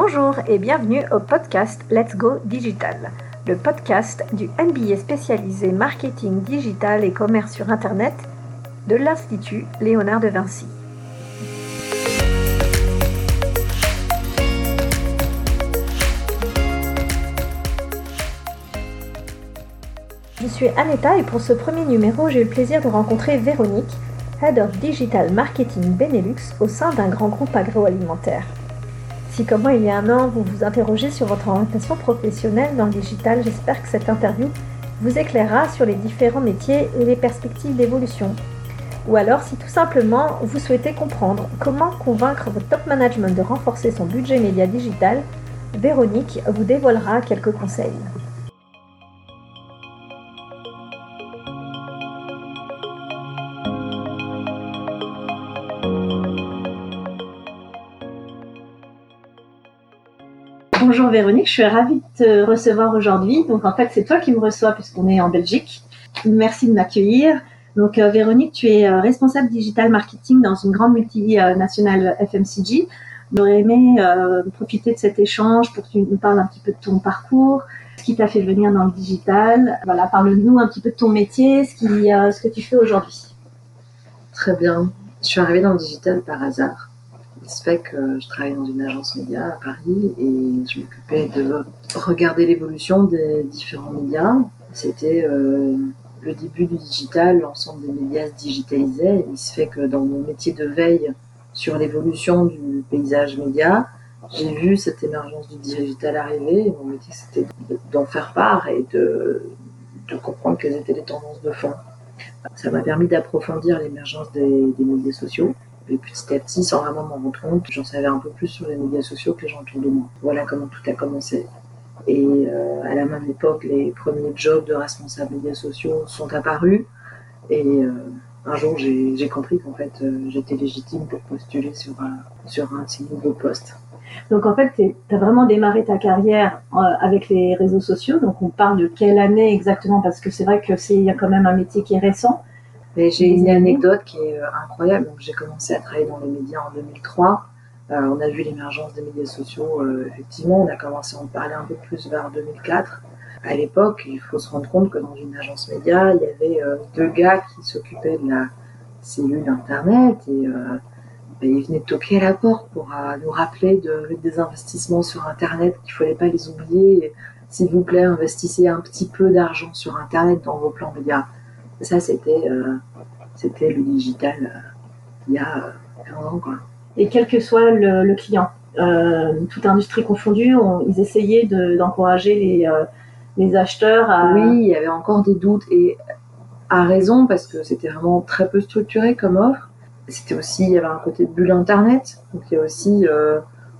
Bonjour et bienvenue au podcast Let's Go Digital, le podcast du MBA spécialisé marketing digital et commerce sur Internet de l'Institut Léonard de Vinci. Je suis Aneta et pour ce premier numéro, j'ai eu le plaisir de rencontrer Véronique, Head of Digital Marketing Benelux au sein d'un grand groupe agroalimentaire. Si comme moi il y a un an, vous vous interrogez sur votre orientation professionnelle dans le digital, j'espère que cette interview vous éclairera sur les différents métiers et les perspectives d'évolution. Ou alors si tout simplement vous souhaitez comprendre comment convaincre votre top management de renforcer son budget média digital, Véronique vous dévoilera quelques conseils. Bonjour Véronique, je suis ravie de te recevoir aujourd'hui. Donc en fait, c'est toi qui me reçois puisqu'on est en Belgique. Merci de m'accueillir. Donc euh, Véronique, tu es euh, responsable digital marketing dans une grande multinationale FMCG. J'aurais aimé euh, profiter de cet échange pour que tu nous parles un petit peu de ton parcours, ce qui t'a fait venir dans le digital. Voilà, parle-nous un petit peu de ton métier, ce, qui, ce que tu fais aujourd'hui. Très bien. Je suis arrivée dans le digital par hasard. Il se fait que je travaillais dans une agence média à Paris et je m'occupais de regarder l'évolution des différents médias. C'était euh, le début du digital, l'ensemble des médias se digitalisaient. Il se fait que dans mon métier de veille sur l'évolution du paysage média, j'ai vu cette émergence du digital arriver mon métier c'était d'en faire part et de, comprendre quelles étaient les tendances de fond. Ça m'a permis d'approfondir l'émergence des médias sociaux et petit à petit, sans vraiment m'en rendre compte, j'en savais un peu plus sur les médias sociaux que les gens autour de moi. Voilà comment tout a commencé. Et euh, à la même époque, les premiers jobs de responsables médias sociaux sont apparus. Et euh, un jour, j'ai compris qu'en fait, euh, j'étais légitime pour postuler sur, sur un de ces nouveaux postes. Donc en fait, tu as vraiment démarré ta carrière avec les réseaux sociaux. Donc on parle de quelle année exactement? Parce que c'est vrai que c'est quand même un métier qui est récent j'ai une anecdote qui est euh, incroyable. j'ai commencé à travailler dans les médias en 2003. Euh, on a vu l'émergence des médias sociaux, euh, effectivement. On a commencé à en parler un peu plus vers 2004. À l'époque, il faut se rendre compte que dans une agence média, il y avait deux gars qui s'occupaient de la cellule Internet et ben, ils venaient toquer à la porte pour nous rappeler de des investissements sur Internet, qu'il ne fallait pas les oublier. S'il vous plaît, investissez un petit peu d'argent sur Internet dans vos plans médias. Ça, c'était euh, c'était le digital euh, il y a 15 euh, ans. Quoi. Et quel que soit le, client, toute industrie confondue, ils essayaient d'encourager les, les acheteurs à... Oui, il y avait encore des doutes et à raison parce que c'était vraiment très peu structuré comme offre. C'était aussi, il y avait un côté bulle Internet, donc il y a aussi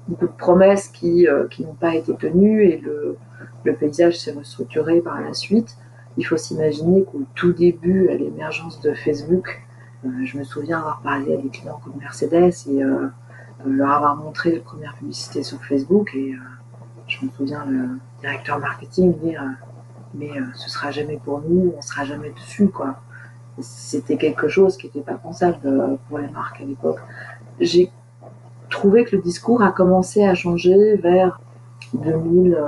beaucoup de promesses qui, qui n'ont pas été tenues et le, le paysage s'est restructuré par la suite. Il faut s'imaginer qu'au tout début, à l'émergence de Facebook, euh, je me souviens avoir parlé à des clients comme Mercedes et euh, leur avoir montré les premières publicités sur Facebook. Et euh, je me souviens le directeur marketing dire Mais ce sera jamais pour nous, on sera jamais dessus. quoi. C'était quelque chose qui n'était pas pensable pour les marques à l'époque. J'ai trouvé que le discours a commencé à changer vers 2000,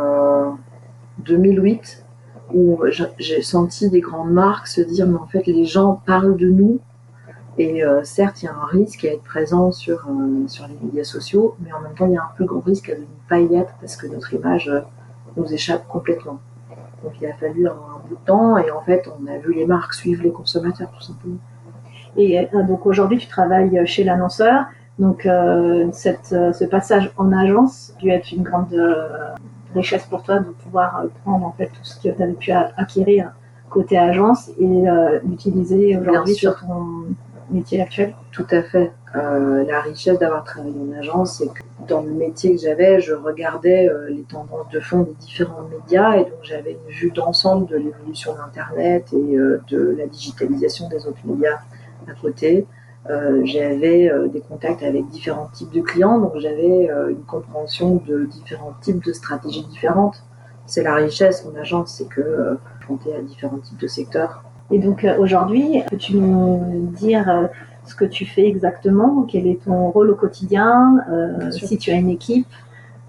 2008 où j'ai senti des grandes marques se dire mais en fait les gens parlent de nous et euh, certes il y a un risque à être présent sur, euh, sur les médias sociaux mais en même temps il y a un plus grand risque à ne pas y être parce que notre image euh, nous échappe complètement. Donc il a fallu un, bout de temps et en fait on a vu les marques suivre les consommateurs tout simplement. Et donc aujourd'hui tu travailles chez l'annonceur. Donc cette, ce passage en agence a dû être une grande richesse pour toi de pouvoir euh, prendre en fait tout ce que tu avais pu acquérir côté agence et euh, l'utiliser aujourd'hui sur ton métier actuel Tout à fait. Euh, la richesse d'avoir travaillé en agence, c'est que dans le métier que j'avais, je regardais les tendances de fond des différents médias et donc j'avais une vue d'ensemble de l'évolution d'Internet et de la digitalisation des autres médias à côté. Euh, j'avais euh, des contacts avec différents types de clients, donc j'avais euh, une compréhension de différents types de stratégies différentes. C'est la richesse en agence, c'est que confronté à différents types de secteurs. Et donc aujourd'hui, peux-tu nous dire ce que tu fais exactement? Quel est ton rôle au quotidien? Si tu as une équipe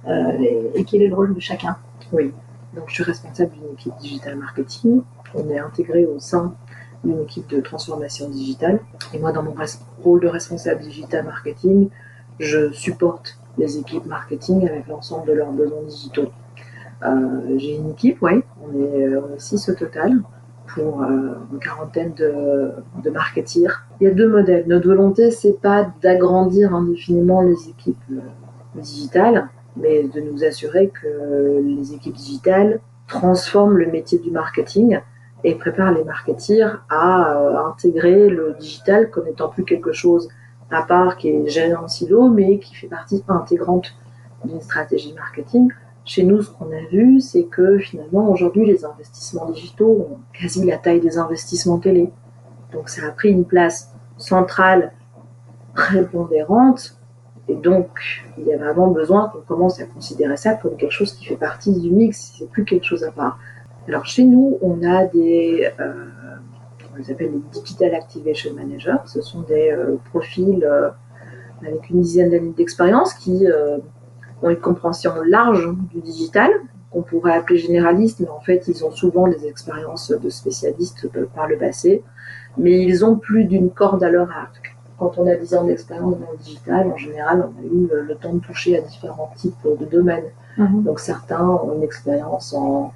et quel est le rôle de chacun? Oui, donc je suis responsable d'une équipe digital marketing. On est intégré au sein d'une équipe de transformation digitale. Et moi, dans mon rôle de responsable digital marketing, je supporte les équipes marketing avec l'ensemble de leurs besoins digitaux. Euh, j'ai une équipe, oui, on est, euh, on est six au total pour euh, une quarantaine de, de marketeers. Il y a deux modèles. Notre volonté, c'est pas d'agrandir indéfiniment les équipes digitales, mais de nous assurer que les équipes digitales transforment le métier du marketing et préparent les marketeers à intégrer le digital comme étant plus quelque chose à part qui est géré en silo, mais qui fait partie intégrante d'une stratégie marketing. Chez nous, ce qu'on a vu, c'est que finalement, aujourd'hui, les investissements digitaux ont quasi la taille des investissements télé. Donc, ça a pris une place centrale prépondérante. Et donc, il y a vraiment besoin qu'on commence à considérer ça comme quelque chose qui fait partie du mix. C'est plus quelque chose à part. Alors, chez nous, on a des, euh, on les appelle les Digital Activation Managers. Ce sont des euh, profils euh, avec une dizaine d'années d'expérience qui ont une compréhension large du digital, qu'on pourrait appeler généraliste, mais en fait, ils ont souvent des expériences de spécialistes par le passé, mais ils ont plus d'une corde à leur arc. Quand on a 10 ans d'expérience dans le digital, en général, on a eu le temps de toucher à différents types de domaines. Mhm. Donc certains ont une expérience en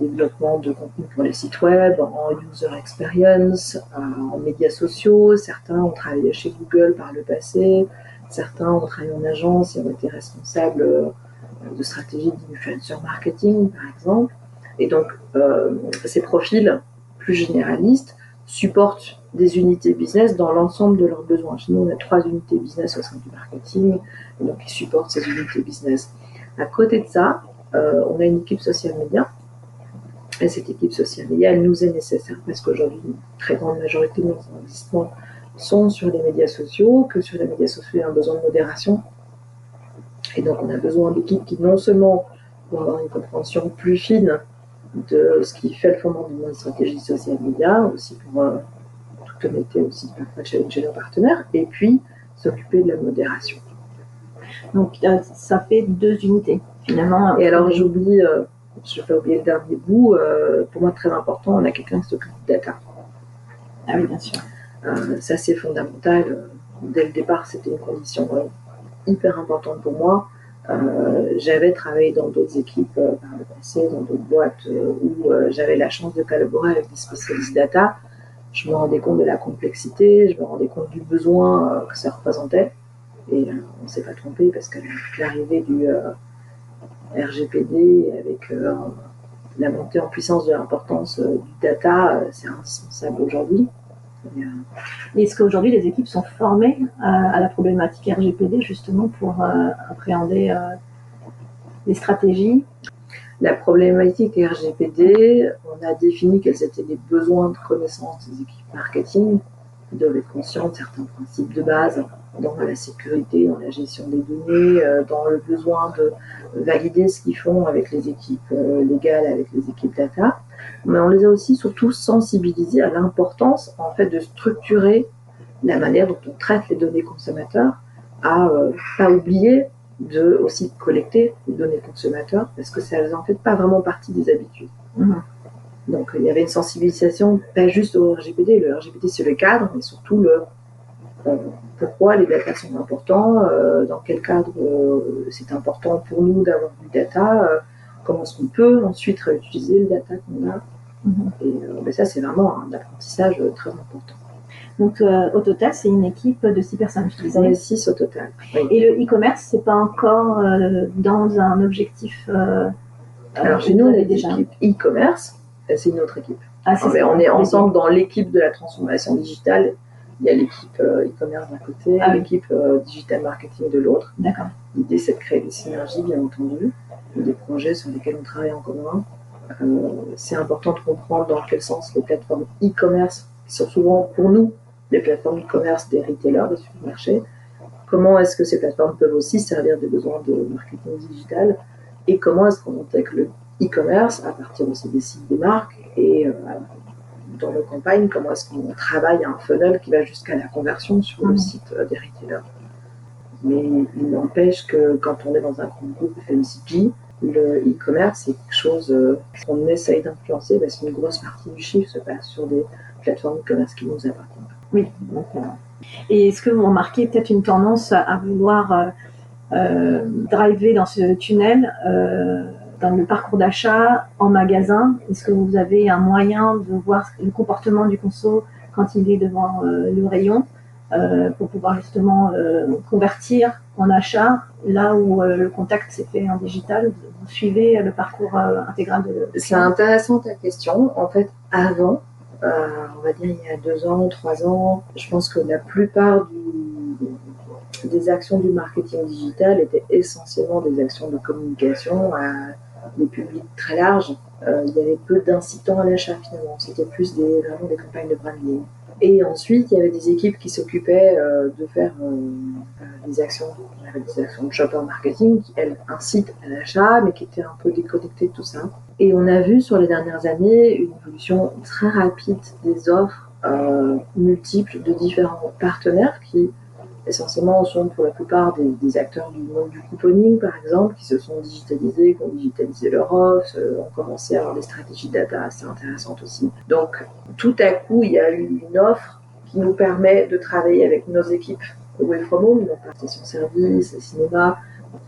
développement de contenu pour les sites web, en user experience, en médias sociaux. Certains ont travaillé chez Google par le passé, certains ont travaillé en agence et ont été responsables euh, de stratégies d'influencer marketing, par exemple. Et donc, euh, ces profils plus généralistes supportent des unités business dans l'ensemble de leurs besoins. Chez nous, on a trois unités business au sein du marketing, et donc ils supportent ces unités business. À côté de ça, euh, on a une équipe social media et cette équipe sociale média, elle nous est nécessaire parce qu'aujourd'hui, une très grande majorité de nos investissements sont sur les médias sociaux, que sur les médias sociaux, il y a un besoin de modération. Et donc, on a besoin d'équipes qui, non seulement vont avoir une compréhension plus fine de ce qui fait le fondement de notre stratégie sociale média, aussi pour euh, toute honnêteté, aussi parfois challenger nos partenaires, et puis s'occuper de la modération. Donc, euh, ça fait deux unités, finalement. Et alors, j'oublie. Euh, je vais oublier le dernier bout, euh, pour moi très important, on a quelqu'un qui s'occupe de data. Ah oui, bien sûr. Euh, ça c'est fondamental. Dès le départ, c'était une condition euh, hyper importante pour moi. j'avais travaillé dans d'autres équipes par le passé, dans d'autres boîtes où j'avais la chance de collaborer avec des spécialistes data. Je me rendais compte de la complexité, je me rendais compte du besoin que ça représentait. Et on ne s'est pas trompé parce qu'avec l'arrivée du RGPD avec euh, la montée en puissance de l'importance euh, du data, euh, c'est indispensable aujourd'hui. Est-ce qu'aujourd'hui les équipes sont formées à, la problématique RGPD justement pour appréhender les stratégies? La problématique RGPD, on a défini quels étaient les besoins de connaissance des équipes marketing. Ils doivent être conscients de certains principes de base dans la sécurité, dans la gestion des données, euh, dans le besoin de valider ce qu'ils font avec les équipes euh, légales, avec les équipes data. Mais on les a aussi surtout sensibilisés à l'importance en fait de structurer la manière dont on traite les données consommateurs, à euh, pas oublier de aussi collecter les données consommateurs parce que ça en fait pas vraiment partie des habitudes. Mhm. Donc il y avait une sensibilisation pas juste au RGPD, le RGPD c'est le cadre, mais surtout le pourquoi les data sont importants, euh, dans quel cadre euh, c'est important pour nous d'avoir du data, euh, comment est-ce qu'on peut ensuite réutiliser le data qu'on a. Mhm. Et ben ça, c'est vraiment un apprentissage très important. Donc, au total, c'est une équipe de six personnes. On est six au total. Et le e-commerce, c'est pas encore dans un objectif. Alors, chez nous, on est déjà? e-commerce. C'est une autre équipe. Ah, on est ensemble dans l'équipe de la transformation digitale il y a l'équipe euh, e-commerce d'un côté, ah l'équipe euh, digital marketing de l'autre. D'accord. L'idée, c'est de créer des synergies, bien entendu, des projets sur lesquels on travaille en commun. Euh, c'est important de comprendre dans quel sens les plateformes e-commerce, qui sont souvent pour nous les plateformes e-commerce des retailers, des supermarchés, comment est-ce que ces plateformes peuvent aussi servir des besoins de marketing digital et comment est-ce qu'on intègre le e-commerce à partir aussi des sites des marques et dans nos campagnes, comment est-ce qu'on travaille un funnel qui va jusqu'à la conversion sur le mhm. site euh, des retailers. Mais il n'empêche que quand on est dans un grand groupe FMCG, le e-commerce, c'est quelque chose euh, qu'on essaye d'influencer parce qu'une grosse partie du chiffre se passe sur des plateformes e-commerce qui nous appartiennent. Oui. et est-ce que vous remarquez peut-être une tendance à vouloir euh, euh, driver dans ce tunnel dans le parcours d'achat en magasin Est-ce que vous avez un moyen de voir le comportement du conso quand il est devant le rayon pour pouvoir justement convertir en achat là où le contact s'est fait en digital? Suivez le parcours euh, intégral de. C'est intéressant ta question. En fait, avant, euh, on va dire il y a deux ans, trois ans, je pense que la plupart des actions du marketing digital étaient essentiellement des actions de communication à des publics très larges. Euh, il y avait peu d'incitants à l'achat finalement. C'était plus des, vraiment des campagnes de branding. Et ensuite, il y avait des équipes qui s'occupaient de faire des actions des actions de shopper marketing qui, elles, incitent à l'achat, mais qui étaient un peu déconnectées de tout ça. Et on a vu sur les dernières années une évolution très rapide des offres euh, multiples de différents partenaires qui, essentiellement, sont pour la plupart des, acteurs du monde du couponing, par exemple, qui se sont digitalisés, qui ont digitalisé leur offre, euh, ont commencé à avoir des stratégies data assez intéressantes aussi. Donc, tout à coup, il y a eu une offre qui nous permet de travailler avec nos équipes Away From Home, donc la station-service, le cinéma.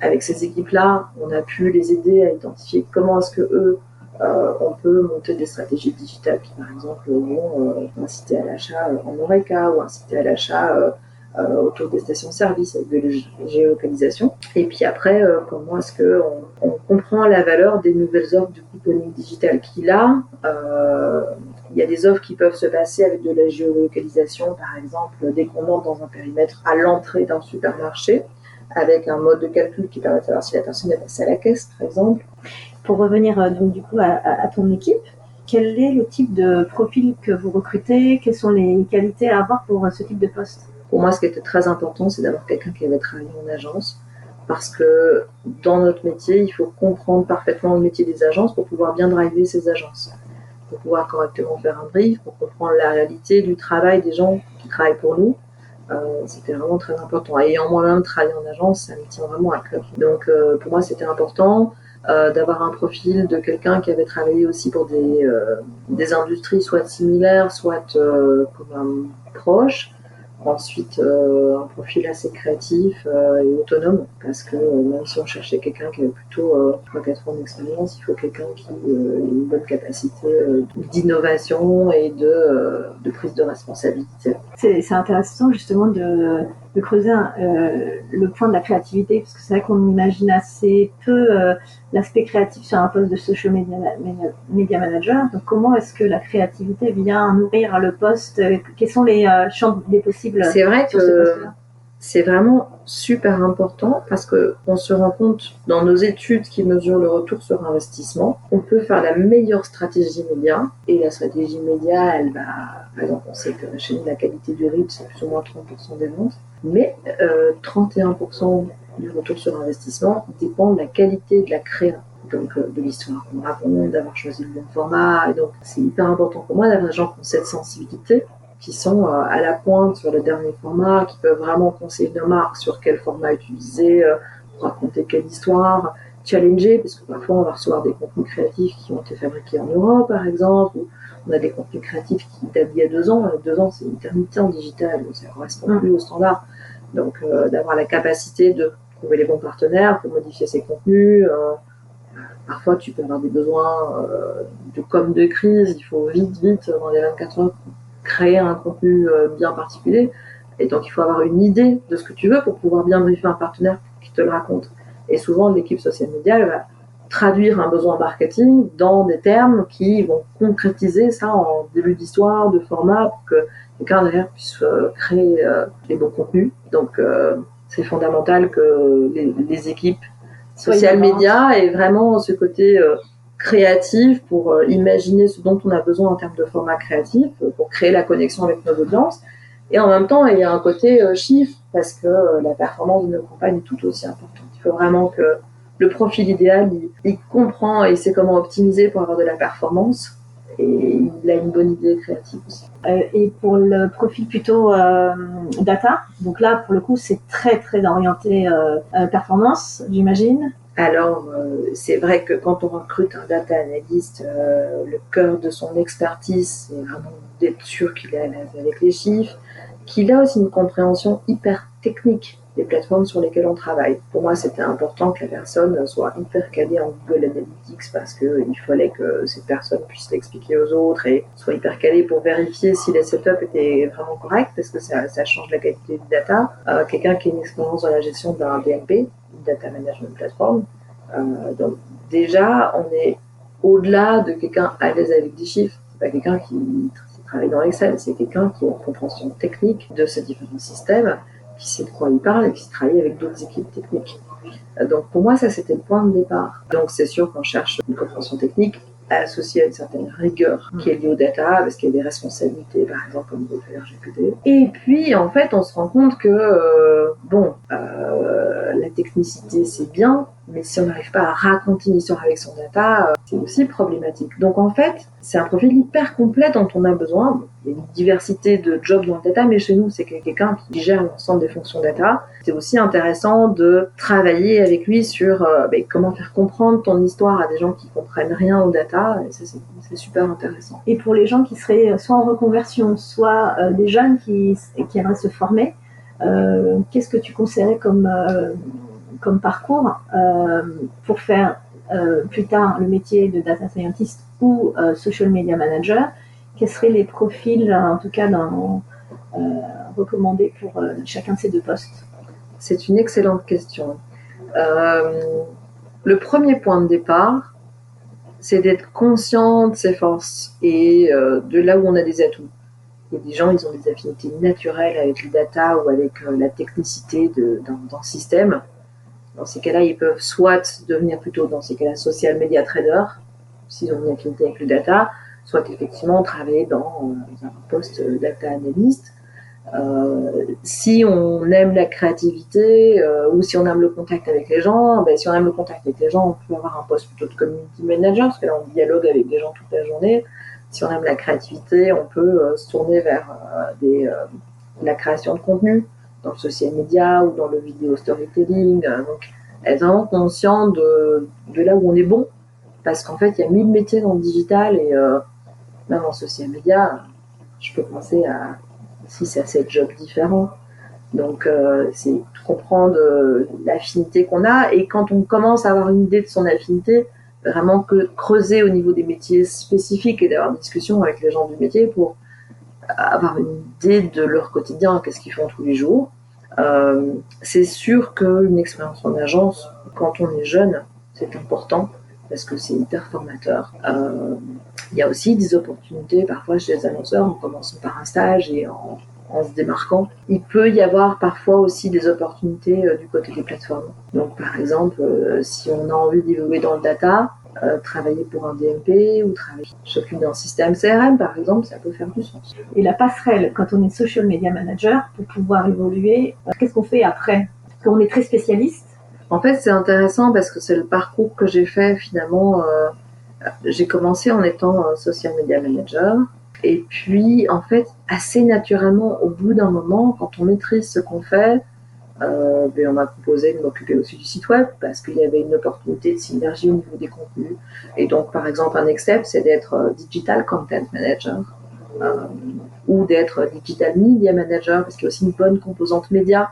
Avec ces équipes-là, on a pu les aider à identifier comment est-ce que eux, euh, on peut monter des stratégies digitales qui, par exemple, vont euh, inciter à l'achat en Oreca ou inciter à l'achat euh, autour des stations-service avec de la géolocalisation. Et puis après, comment est-ce qu'on on comprend la valeur des nouvelles offres du couponing digital qui, là, il y a des offres qui peuvent se passer avec de la géolocalisation, par exemple, dès qu'on entre dans un périmètre à l'entrée d'un supermarché, avec un mode de calcul qui permet de savoir si la personne est passée à la caisse, par exemple. Pour revenir euh, donc du coup à, ton équipe, quel est le type de profil que vous recrutez? Quelles sont les qualités à avoir pour euh, ce type de poste? Pour moi, ce qui était très important, c'est d'avoir quelqu'un qui avait travaillé en agence, parce que dans notre métier, il faut comprendre parfaitement le métier des agences pour pouvoir bien driver ces agences pour pouvoir correctement faire un brief, pour comprendre la réalité du travail des gens qui travaillent pour nous. Euh, c'était vraiment très important. Ayant moi-même travaillé en agence, ça me tient vraiment à cœur. Donc euh, pour moi, c'était important euh, d'avoir un profil de quelqu'un qui avait travaillé aussi pour des, des industries soit similaires, soit comme un proche, Ensuite, euh, un profil assez créatif euh, et autonome, parce que euh, même si on cherchait quelqu'un qui avait plutôt 3-4 ans d'expérience, il faut quelqu'un qui ait une bonne capacité d'innovation et de, de, prise de responsabilité. C'est intéressant justement de, de creuser le point de la créativité, parce que c'est vrai qu'on imagine assez peu l'aspect créatif sur un poste de social media, media manager. Donc comment est-ce que la créativité vient nourrir le poste? Quels sont les champs des possibles c'est vrai que c'est vraiment super important parce que on se rend compte dans nos études qui mesurent le retour sur investissement, on peut faire la meilleure stratégie média et la stratégie média, elle va, par exemple, on sait que la qualité du reach c'est plus ou moins 30% des ventes, mais 31% euh, du retour sur investissement dépend de la qualité de la création donc euh, de l'histoire qu'on raconte, d'avoir choisi le bon format. Et donc, c'est hyper important pour moi d'avoir des gens qui ont cette sensibilité qui sont euh, à la pointe sur le dernier format, qui peuvent vraiment conseiller nos marques sur quel format utiliser, euh, raconter quelle histoire, challenger, parce que parfois on va recevoir des contenus créatifs qui ont été fabriqués en Europe, par exemple, ou on a des contenus créatifs qui datent d'il y a deux ans. Deux ans, c'est une éternité en digital, ça ne correspond mm. plus aux standards. Donc, euh, d'avoir la capacité de trouver les bons partenaires pour modifier ces contenus. parfois, tu peux avoir des besoins de com de crise. Il faut vite, vite, dans les 24 heures, créer un contenu euh, bien particulier. Et donc, il faut avoir une idée de ce que tu veux pour pouvoir bien briefer un partenaire qui te le raconte. Et souvent, l'équipe social media va traduire un besoin marketing dans des termes qui vont concrétiser ça en début d'histoire, de format, pour que quelqu'un derrière puisse euh, créer euh, les bons contenus. Donc, c'est fondamental que les, équipes social media aient vraiment ce côté créative pour euh, imaginer ce dont on a besoin en termes de format créatif, euh, pour créer la connexion avec nos audiences. Et en même temps, il y a un côté euh, chiffre, parce que la performance de nos campagnes est tout aussi importante. Il faut vraiment que le profil idéal, il, comprend et sait comment optimiser pour avoir de la performance. Et il a une bonne idée créative aussi. et pour le profil plutôt data, donc là, pour le coup, c'est très très orienté performance, j'imagine. Alors, c'est vrai que quand on recrute un data analyst, le cœur de son expertise, c'est vraiment d'être sûr qu'il est à l'aise avec les chiffres, qu'il a aussi une compréhension hyper technique des plateformes sur lesquelles on travaille. Pour moi, c'était important que la personne soit hyper calée en Google Analytics parce qu'il fallait que cette personne puisse l'expliquer aux autres et soit hyper calée pour vérifier si les setups étaient vraiment corrects parce que ça, change la qualité du data. Euh, quelqu'un qui a une expérience dans la gestion d'un DMP, Data Management Platform. Euh, donc déjà, on est au-delà de quelqu'un à l'aise avec des chiffres. C'est pas quelqu'un qui travaille dans Excel, c'est quelqu'un qui a une compréhension technique de ces différents systèmes qui sait de quoi il parle et qui travaille avec d'autres équipes techniques. Donc pour moi, ça c'était le point de départ. Donc c'est sûr qu'on cherche une compréhension technique associée à une certaine rigueur qui est liée au data, parce qu'il y a des responsabilités, par exemple, au niveau de RGPD. Et puis, en fait, on se rend compte que, euh, bon, euh, la technicité, c'est bien, mais si on n'arrive pas à raconter une histoire avec son data, euh, c'est aussi problématique. Donc en fait, c'est un profil hyper complet dont on a besoin. Il y a une diversité de jobs dans le data, mais chez nous, c'est quelqu'un qui gère l'ensemble des fonctions data. C'est aussi intéressant de travailler avec lui sur euh, ben, comment faire comprendre ton histoire à des gens qui comprennent rien au data. C'est super intéressant. Et pour les gens qui seraient soit en reconversion, soit euh, des jeunes qui, qui aimeraient se former, qu'est-ce que tu conseillerais comme comme parcours euh, pour faire euh, plus tard le métier de data scientist ou euh, social media manager Quels seraient les profils, en tout cas, recommandés pour chacun de ces deux postes? C'est une excellente question. le premier point de départ, c'est d'être conscient de ses forces et de là où on a des atouts. Il y a des gens, ils ont des affinités naturelles avec le data ou avec la technicité d'un système. Dans ces cas-là, ils peuvent soit devenir plutôt, dans ces cas-là, social media trader, s'ils ont une affinité avec le data, soit effectivement travailler dans, euh, un poste data analyst. Euh, si on aime la créativité euh, ou si on aime le contact avec les gens, ben, si on aime le contact avec les gens, on peut avoir un poste plutôt de community manager parce que là on dialogue avec des gens toute la journée. Si on aime la créativité, on peut se tourner vers la création de contenu dans le social media ou dans le vidéo storytelling. Euh, être vraiment conscient de, là où on est bon. Parce qu'en fait, il y a mille métiers dans le digital et euh, même en social media, je peux penser à 6 à 7 jobs différents. Donc, euh, c'est comprendre l'affinité qu'on a. Et quand on commence à avoir une idée de son affinité, vraiment que creuser au niveau des métiers spécifiques et d'avoir des discussions avec les gens du métier pour avoir une idée de leur quotidien, qu'est-ce qu'ils font tous les jours. Euh, c'est sûr qu'une expérience en agence, quand on est jeune, c'est important parce que c'est hyper formateur. Euh, il y a aussi des opportunités parfois chez les annonceurs en commençant par un stage et en, se démarquant. Il peut y avoir parfois aussi des opportunités euh, du côté des plateformes. Donc par exemple, si on a envie d'évoluer dans le data, euh, travailler pour un DMP ou travailler s'occuper d'un système CRM, par exemple, ça peut faire du sens. Et la passerelle, quand on est social media manager, pour pouvoir évoluer, euh, qu'est-ce qu'on fait après? Parce qu'on est très spécialiste. En fait, c'est intéressant parce que c'est le parcours que j'ai fait finalement. Euh, j'ai commencé en étant social media manager. Et puis, en fait, assez naturellement, au bout d'un moment, quand on maîtrise ce qu'on fait, euh, ben, on m'a proposé de m'occuper aussi du site web parce qu'il y avait une opportunité de synergie au niveau des contenus. Et donc, par exemple, un next step, c'est d'être euh, digital content manager euh, ou d'être digital media manager parce qu'il y a aussi une bonne composante média.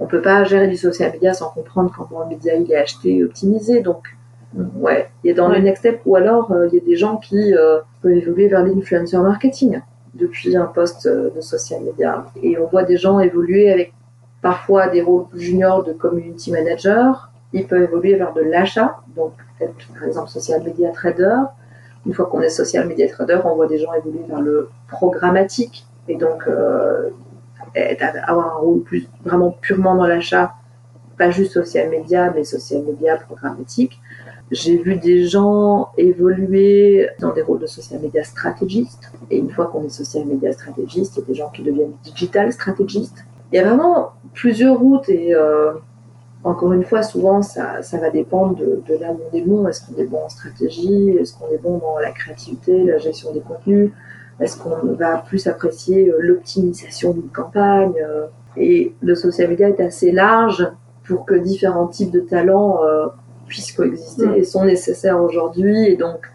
On peut pas gérer du social media sans comprendre comment le média il est acheté et optimisé. Donc, ouais, il y a dans le next step ou alors euh, il y a des gens qui peuvent évoluer vers l'influencer marketing depuis un poste de social media. Et on voit des gens évoluer avec parfois des rôles juniors de community manager. Il peut évoluer vers de l'achat, donc être par exemple social media trader. Une fois qu'on est social media trader, on voit des gens évoluer vers le programmatique et donc euh, avoir un rôle plus vraiment purement dans l'achat, pas juste social media, mais social media programmatique. J'ai vu des gens évoluer dans des rôles de social media stratégiste. Et une fois qu'on est social media stratégiste, il y a des gens qui deviennent digital stratégistes. Il y a vraiment plusieurs routes et euh, encore une fois, souvent, ça, ça va dépendre de, de, là où on est bon. Est-ce qu'on est bon en stratégie? Est-ce qu'on est bon dans la créativité, la gestion des contenus? Est-ce qu'on va plus apprécier l'optimisation d'une campagne? Et le social media est assez large pour que différents types de talents puissent coexister et sont nécessaires aujourd'hui. Et donc,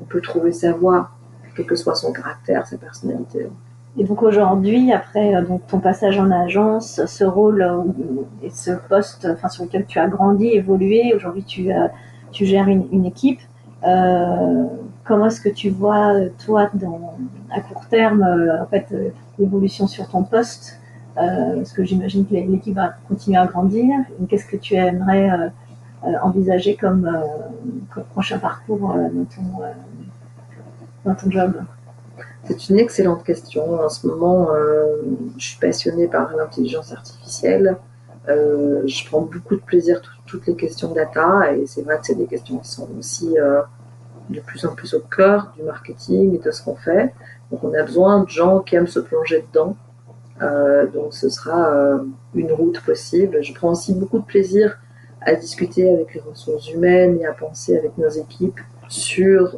on peut trouver sa voie, quel que soit son caractère, sa personnalité. Et donc aujourd'hui, après euh, donc ton passage en agence, ce rôle euh, et ce poste, enfin sur lequel tu as grandi, évolué, aujourd'hui tu, euh, tu gères une, équipe. comment est-ce que tu vois toi, dans, à court terme, en fait, l'évolution sur ton poste Parce que j'imagine que l'équipe va continuer à grandir. Qu'est-ce que tu aimerais envisager comme, comme, prochain parcours dans ton, dans ton job? C'est une excellente question. En ce moment, euh, je suis passionnée par l'intelligence artificielle. Euh, je prends beaucoup de plaisir à toutes les questions data et c'est vrai que c'est des questions qui sont aussi euh, de plus en plus au cœur du marketing et de ce qu'on fait. Donc on a besoin de gens qui aiment se plonger dedans. donc ce sera une route possible. Je prends aussi beaucoup de plaisir à discuter avec les ressources humaines et à penser avec nos équipes sur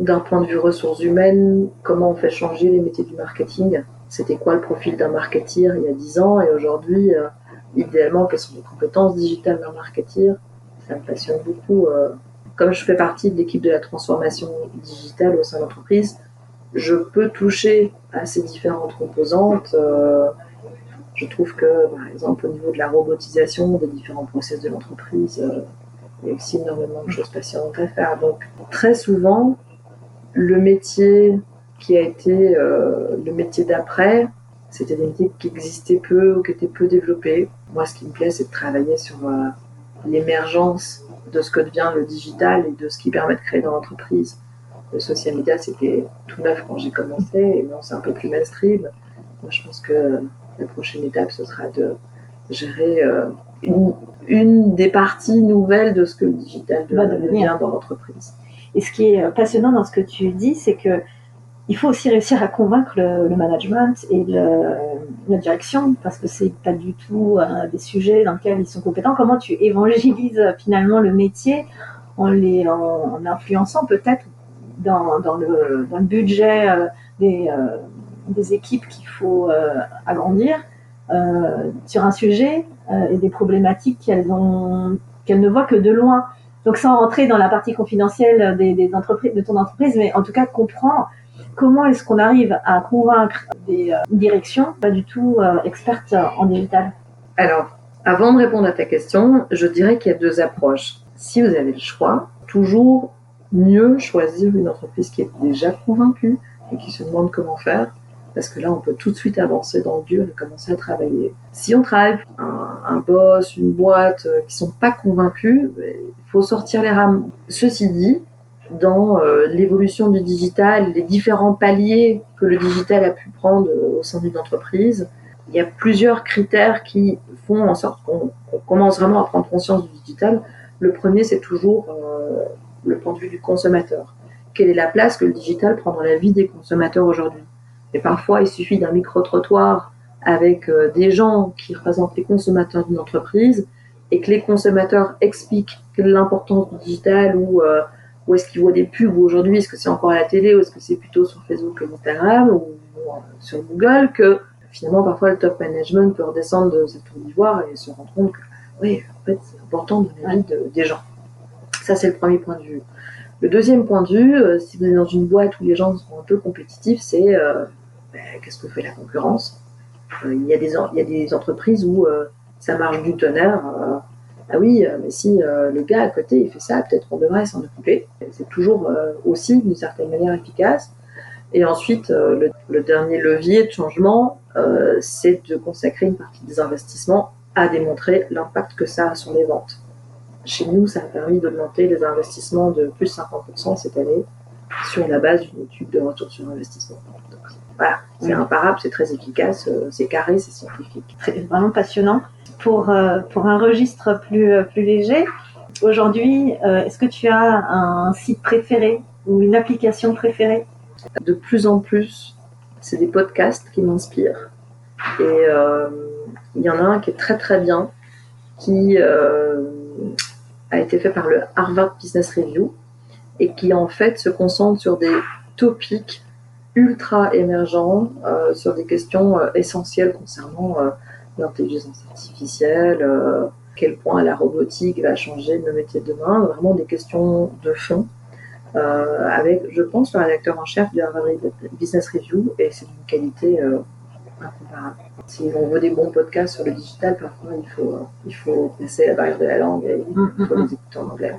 d'un point de vue ressources humaines, comment on fait changer les métiers du marketing? C'était quoi le profil d'un marketeur il y a 10 ans? Et aujourd'hui, euh, idéalement, quelles sont les compétences digitales d'un marketeur? Ça me passionne beaucoup. Euh. Comme je fais partie de l'équipe de la transformation digitale au sein de l'entreprise, je peux toucher à ces différentes composantes. Euh. je trouve que, par exemple, au niveau de la robotisation des différents process de l'entreprise, il y a aussi énormément de choses passionnantes à faire. Donc, très souvent, le métier qui a été euh, le métier d'après, c'était des métiers qui existaient peu ou qui étaient peu développés. Moi, ce qui me plaît, c'est de travailler sur euh, l'émergence de ce que devient le digital et de ce qui permet de créer dans l'entreprise. Le social media, c'était tout neuf quand j'ai commencé, et maintenant c'est un peu plus mainstream. Moi, je pense que la prochaine étape, ce sera de gérer euh, une, une, des parties nouvelles de ce que le digital devient dans l'entreprise. Et ce qui est euh, passionnant dans ce que tu dis, c'est que il faut aussi réussir à convaincre le, management et la direction, parce que c'est pas du tout euh, des sujets dans lesquels ils sont compétents. Comment tu évangélises euh, finalement le métier en les en, influençant peut-être dans, dans, le, dans, le, budget des, des, équipes qu'il faut agrandir sur un sujet et des problématiques qu'elles ont qu'elles ne voient que de loin. Donc sans rentrer dans la partie confidentielle des, entreprises, de ton entreprise, mais en tout cas comprends comment est-ce qu'on arrive à convaincre des euh, directions pas du tout euh, expertes en digital. Alors, avant de répondre à ta question, je dirais qu'il y a deux approches. Si vous avez le choix, toujours mieux choisir une entreprise qui est déjà convaincue et qui se demande comment faire parce que là, on peut tout de suite avancer dans le dur et commencer à travailler. Si on travaille un, un boss, une boîte euh, qui sont pas convaincus, il faut sortir les rames. Ceci dit, dans euh, l'évolution du digital, les différents paliers que le digital a pu prendre euh, au sein d'une entreprise, il y a plusieurs critères qui font en sorte qu'on commence vraiment à prendre conscience du digital. Le premier, c'est toujours le point de vue du consommateur. Quelle est la place que le digital prend dans la vie des consommateurs aujourd'hui? Et parfois, il suffit d'un micro-trottoir avec euh, des gens qui représentent les consommateurs d'une entreprise et que les consommateurs expliquent l'importance du digital ou euh, où est-ce qu'ils voient des pubs aujourd'hui, est-ce que c'est encore à la télé ou est-ce que c'est plutôt sur Facebook ou Instagram ou, euh, sur Google que finalement parfois le top management peut redescendre de cette tour d'ivoire et se rendre compte que oui, en fait, c'est important de la vie des gens. Ça, c'est le premier point de vue. Le deuxième point de vue, si vous êtes dans une boîte où les gens sont un peu compétitifs, c'est ben, qu'est-ce que fait la concurrence? Euh, il, y a des, entreprises où euh, ça marche du tonnerre. Euh, ah oui, mais si le gars à côté il fait ça, peut-être on devrait s'en occuper. C'est toujours aussi d'une certaine manière efficace. Et ensuite, le, dernier levier de changement, c'est de consacrer une partie des investissements à démontrer l'impact que ça a sur les ventes. Chez nous, ça a permis d'augmenter les investissements de plus de 50% cette année sur la base d'une étude de retour sur investissement. Voilà, c'est imparable, c'est très efficace, euh, c'est carré, c'est scientifique. C'est vraiment passionnant. Pour, euh, pour un registre plus, euh, plus léger, aujourd'hui, est-ce que tu as un site préféré ou une application préférée? De plus en plus, c'est des podcasts qui m'inspirent. Et il y en a un qui est très très bien, qui a été fait par le Harvard Business Review et qui en fait se concentre sur des topics ultra émergents sur des questions essentielles concernant l'intelligence artificielle, quel point la robotique va changer nos métiers de demain, vraiment des questions de fond. avec, je pense, le rédacteur en chef de Harvard Business Review, et c'est d'une qualité incomparable. Si on veut des bons podcasts sur le digital, parfois il faut, il faut passer la barrière de la langue et il mm, faut mm, les mm. écouter en anglais.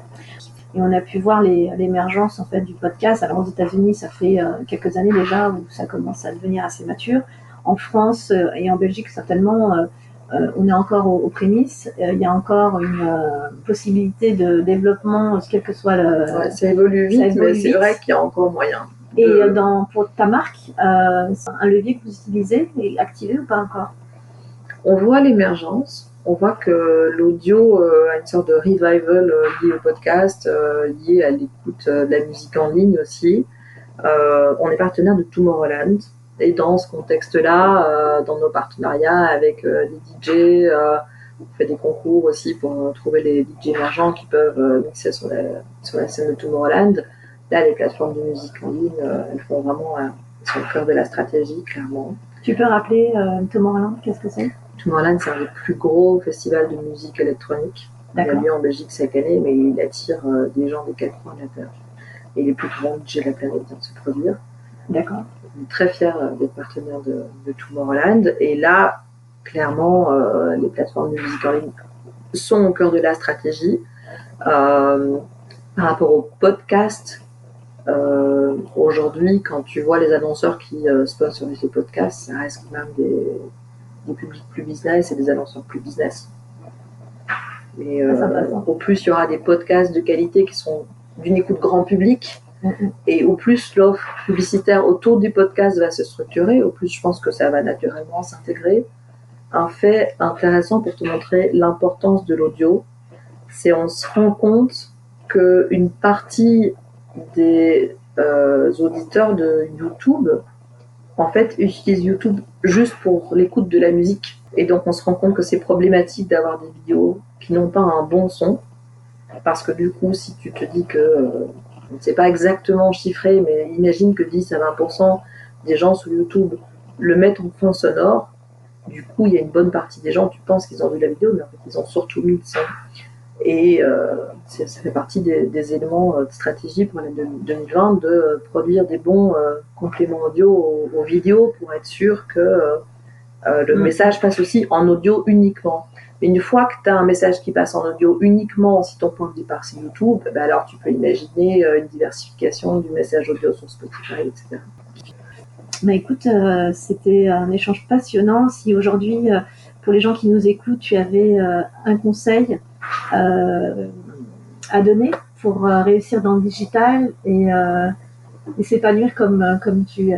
Et on a pu voir l'émergence en fait du podcast. Alors aux États-Unis, ça fait euh, quelques années déjà où ça commence à devenir assez mature. En France euh, et en Belgique, certainement, euh, on est encore aux, prémices. il y a encore une possibilité de développement, quel que soit le. ça évolue vite, mais c'est vrai qu'il y a encore moyen. Et dans, pour ta marque, c'est un levier que vous utilisez et activé ou pas encore? On voit l'émergence on voit que l'audio euh, a une sorte de revival euh, lié au podcast, euh, lié à l'écoute de la musique en ligne aussi. on est partenaire de Tomorrowland. Et dans ce contexte-là, dans nos partenariats avec les DJ, on fait des concours aussi pour trouver les DJ émergents qui peuvent mixer sur la, sur la scène de Tomorrowland. Là, les plateformes de musique en ligne, elles font vraiment, elles le cœur de la stratégie, clairement. Tu peux rappeler Tomorrowland, qu'est-ce que c'est? Tomorrowland, c'est un des plus gros festivals de musique électronique. Il a lieu en Belgique chaque année, mais il attire euh, des gens des quatre coins de la Terre. Et les plus grands budgets de la planète viennent se produire. D'accord. Très fiers euh, d'être partenaire de, Tomorrowland. Et là, clairement, euh, les plateformes de musique en ligne sont au cœur de la stratégie. par rapport au podcast, aujourd'hui, quand tu vois les annonceurs qui sponsorisent les podcasts, ça reste quand même des, des publics plus business et des annonceurs plus business. Mais euh, au plus il y aura des podcasts de qualité qui sont d'une écoute grand public, et au plus l'offre publicitaire autour du podcast va se structurer, au plus je pense que ça va naturellement s'intégrer. Un fait intéressant pour te montrer l'importance de l'audio, c'est on se rend compte qu'une partie des euh, auditeurs de YouTube en fait, utilisent YouTube juste pour l'écoute de la musique. Et donc, on se rend compte que c'est problématique d'avoir des vidéos qui n'ont pas un bon son. Parce que du coup, si tu te dis que, euh, on ne sait pas exactement chiffré, mais imagine que 10 à 20% des gens sur YouTube le mettent en fond sonore. Du coup, il y a une bonne partie des gens, tu penses qu'ils ont vu la vidéo, mais en fait, ils ont surtout mis le son. Et euh, ça fait partie des, éléments euh, de stratégie pour l'année 2020 de produire des bons euh, compléments audio aux, vidéos pour être sûr que le mm. message passe aussi en audio uniquement. Mais une fois que tu as un message qui passe en audio uniquement, si ton point de départ c'est YouTube, ben alors tu peux imaginer une diversification du message audio sur Spotify, etc. Bah écoute, c'était un échange passionnant. Si aujourd'hui, pour les gens qui nous écoutent, tu avais un conseil euh, à donner pour euh, réussir dans le digital et, euh, s'épanouir comme, comme tu,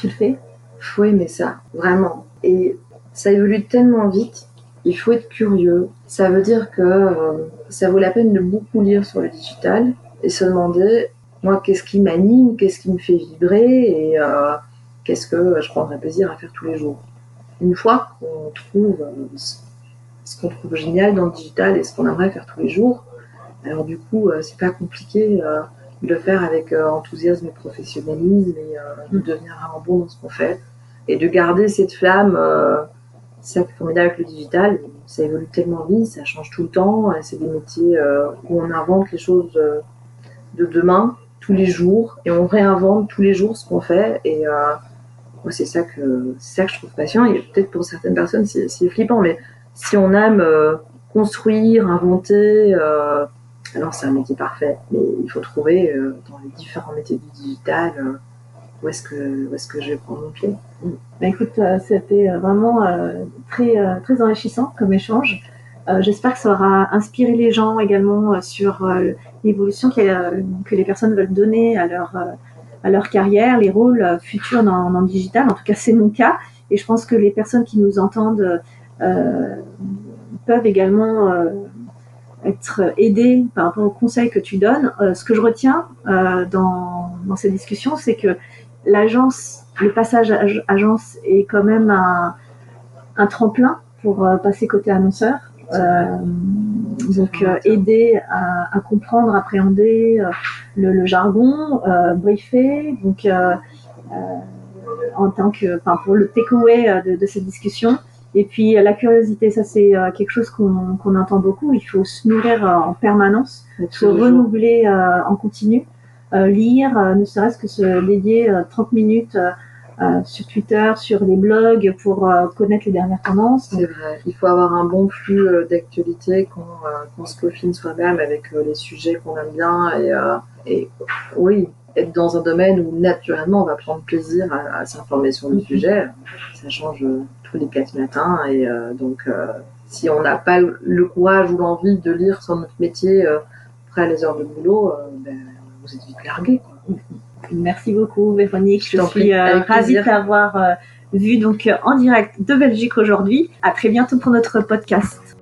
tu le fais faut aimer ça, vraiment. Et ça évolue tellement vite, il faut être curieux. Ça veut dire que ça vaut la peine de beaucoup lire sur le digital et se demander, moi, qu'est-ce qui m'anime, qu'est-ce qui me fait vibrer et qu'est-ce que je prendrais plaisir à faire tous les jours. Une fois qu'on trouve ce qu'on trouve génial dans le digital et ce qu'on aimerait faire tous les jours. Alors du coup, euh, c'est pas compliqué euh, de le faire avec euh, enthousiasme et professionnalisme et de devenir vraiment bon dans ce qu'on fait et de garder cette flamme. c'est ça qui est formidable avec le digital, ça évolue tellement vite, ça change tout le temps. C'est des métiers où on invente les choses de demain tous les jours et on réinvente tous les jours ce qu'on fait et c'est ça que c'est ça que je trouve passionnant et peut-être pour certaines personnes c'est flippant mais si on aime euh, construire, inventer, euh, alors c'est un métier parfait, mais il faut trouver euh, dans les différents métiers du digital où est-ce que, est que je vais prendre mon pied. Bah, écoute, c'était vraiment très, très enrichissant comme échange. J'espère que ça aura inspiré les gens également sur l'évolution que les personnes veulent donner à leur, à leur carrière, les rôles futurs dans, le digital. En tout cas, c'est mon cas. Et je pense que les personnes qui nous entendent peuvent également euh, être aidés par rapport aux conseils que tu donnes. Euh, ce que je retiens dans, dans ces discussions, c'est que l'agence, le passage agence est quand même un, tremplin pour passer côté annonceur. Euh, donc aider à, à, comprendre, appréhender le, jargon, briefer. Donc en tant que, pour le takeaway de cette discussion. Et puis la curiosité, ça c'est quelque chose qu'on entend beaucoup. Il faut se nourrir en permanence, se renouveler en continu, lire, ne serait-ce que se dédier 30 minutes euh, sur Twitter, sur les blogs pour euh, connaître les dernières tendances. C'est vrai, il faut avoir un bon flux euh, d'actualité, qu'on se peaufine soi-même avec les sujets qu'on aime bien et, et, oui, être dans un domaine où naturellement on va prendre plaisir à, s'informer sur le mhm. sujet. Ça change tous les quatre matins et donc si on n'a pas le courage ou l'envie de lire sur notre métier après les heures de boulot, ben, vous êtes vite largué. Merci beaucoup, Véronique. Je, suis euh, ravie de t'avoir euh, vu donc euh, en direct de Belgique aujourd'hui. À très bientôt pour notre podcast.